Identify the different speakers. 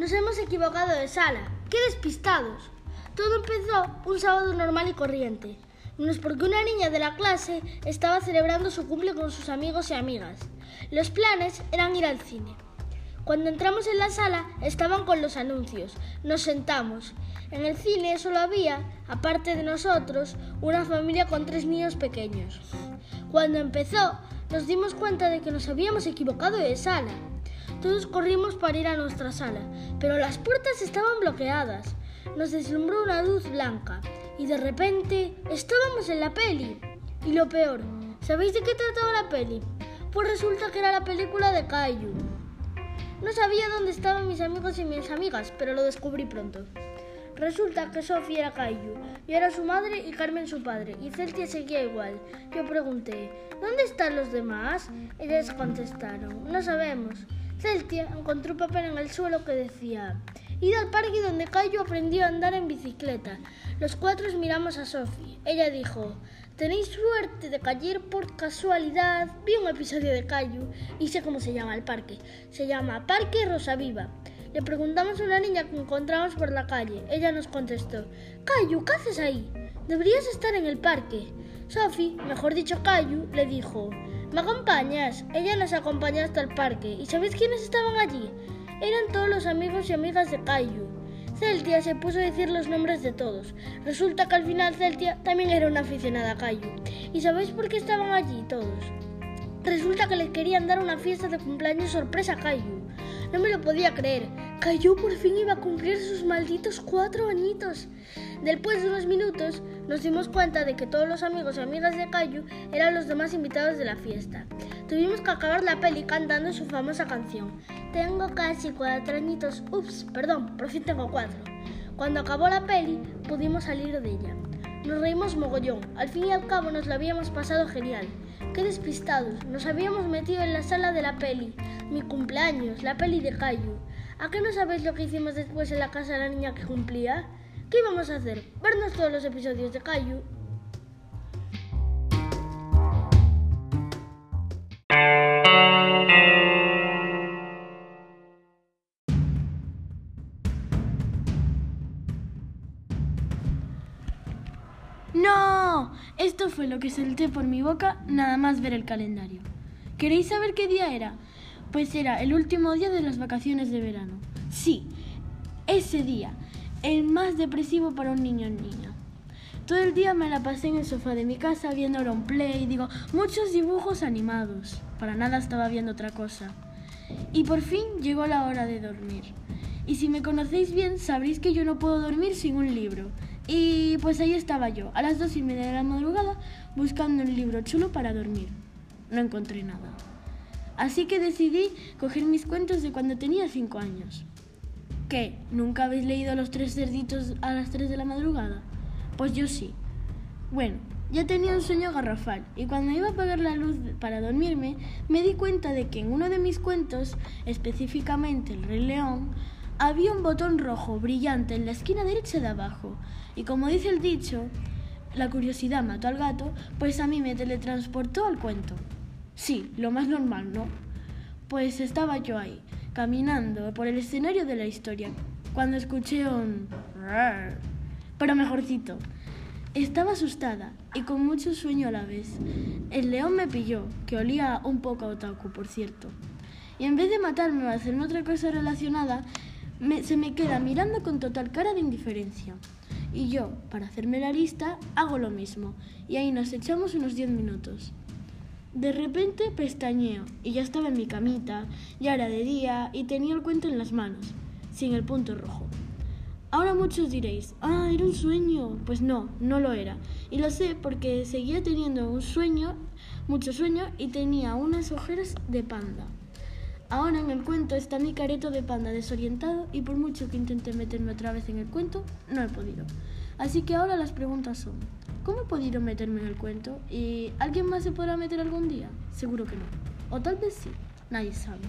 Speaker 1: Nos hemos equivocado de sala. ¡Qué despistados! Todo empezó un sábado normal y corriente. No es porque una niña de la clase estaba celebrando su cumple con sus amigos y amigas. Los planes eran ir al cine. Cuando entramos en la sala estaban con los anuncios. Nos sentamos. En el cine solo había, aparte de nosotros, una familia con tres niños pequeños. Cuando empezó, nos dimos cuenta de que nos habíamos equivocado de sala. Todos corrimos para ir a nuestra sala, pero las puertas estaban bloqueadas. Nos deslumbró una luz blanca y de repente estábamos en la peli. Y lo peor, ¿sabéis de qué trataba la peli? Pues resulta que era la película de Caillou. No sabía dónde estaban mis amigos y mis amigas, pero lo descubrí pronto. Resulta que Sofía era Caillou, yo era su madre y Carmen su padre, y Celtia seguía igual. Yo pregunté, ¿dónde están los demás? Ellas contestaron, no sabemos. Celtia encontró un papel en el suelo que decía Id al parque donde Cayo aprendió a andar en bicicleta. Los cuatro miramos a Sophie. Ella dijo Tenéis suerte de caer por casualidad. Vi un episodio de Cayo y sé cómo se llama el parque. Se llama Parque Rosa Viva. Le preguntamos a una niña que encontramos por la calle. Ella nos contestó Cayu, ¿qué haces ahí? Deberías estar en el parque. Sophie, mejor dicho Cayu, le dijo ¿Me acompañas? Ella nos acompañó hasta el parque. ¿Y sabéis quiénes estaban allí? Eran todos los amigos y amigas de Caillou. Celtia se puso a decir los nombres de todos. Resulta que al final Celtia también era una aficionada a Caillou. ¿Y sabéis por qué estaban allí todos? Resulta que le querían dar una fiesta de cumpleaños sorpresa a Caillou. No me lo podía creer. Caillou por fin iba a cumplir sus malditos cuatro añitos. Después de unos minutos nos dimos cuenta de que todos los amigos y amigas de Caillou eran los demás invitados de la fiesta. Tuvimos que acabar la peli cantando su famosa canción. Tengo casi cuatro añitos. Ups, perdón, por fin tengo cuatro. Cuando acabó la peli pudimos salir de ella. Nos reímos mogollón. Al fin y al cabo nos la habíamos pasado genial. Qué despistados. Nos habíamos metido en la sala de la peli. Mi cumpleaños, la peli de Caillou. ¿A qué no sabéis lo que hicimos después en la casa de la niña que cumplía? ¿Qué íbamos a hacer? Vernos todos los episodios de Caillou.
Speaker 2: ¡No! Esto fue lo que solté por mi boca nada más ver el calendario. ¿Queréis saber qué día era? Pues era el último día de las vacaciones de verano. Sí, ese día, el más depresivo para un niño o niña. Todo el día me la pasé en el sofá de mi casa viendo play, digo, muchos dibujos animados. Para nada estaba viendo otra cosa. Y por fin llegó la hora de dormir. Y si me conocéis bien, sabréis que yo no puedo dormir sin un libro. Y pues ahí estaba yo, a las dos y media de la madrugada, buscando un libro chulo para dormir. No encontré nada. Así que decidí coger mis cuentos de cuando tenía cinco años. ¿Qué? ¿Nunca habéis leído Los tres cerditos a las tres de la madrugada? Pues yo sí. Bueno, ya tenía un sueño garrafal y cuando iba a apagar la luz para dormirme me di cuenta de que en uno de mis cuentos, específicamente El Rey León, había un botón rojo brillante en la esquina derecha de abajo. Y como dice el dicho, la curiosidad mató al gato, pues a mí me teletransportó al cuento. Sí, lo más normal, ¿no? Pues estaba yo ahí, caminando por el escenario de la historia, cuando escuché un... pero mejorcito. Estaba asustada y con mucho sueño a la vez. El león me pilló, que olía un poco a otaku, por cierto. Y en vez de matarme o hacerme otra cosa relacionada, se me queda mirando con total cara de indiferencia. Y yo, para hacerme la lista, hago lo mismo. Y ahí nos echamos unos 10 minutos. De repente pestañeo y ya estaba en mi camita, ya era de día y tenía el cuento en las manos, sin el punto rojo. Ahora muchos diréis, ah, era un sueño. Pues no, no lo era. Y lo sé porque seguía teniendo un sueño, mucho sueño, y tenía unas ojeras de panda. Ahora en el cuento está mi careto de panda desorientado y por mucho que intenté meterme otra vez en el cuento, no he podido. Así que ahora las preguntas son, ¿cómo he podido meterme en el cuento? ¿Y alguien más se podrá meter algún día? Seguro que no. O tal vez sí, nadie sabe.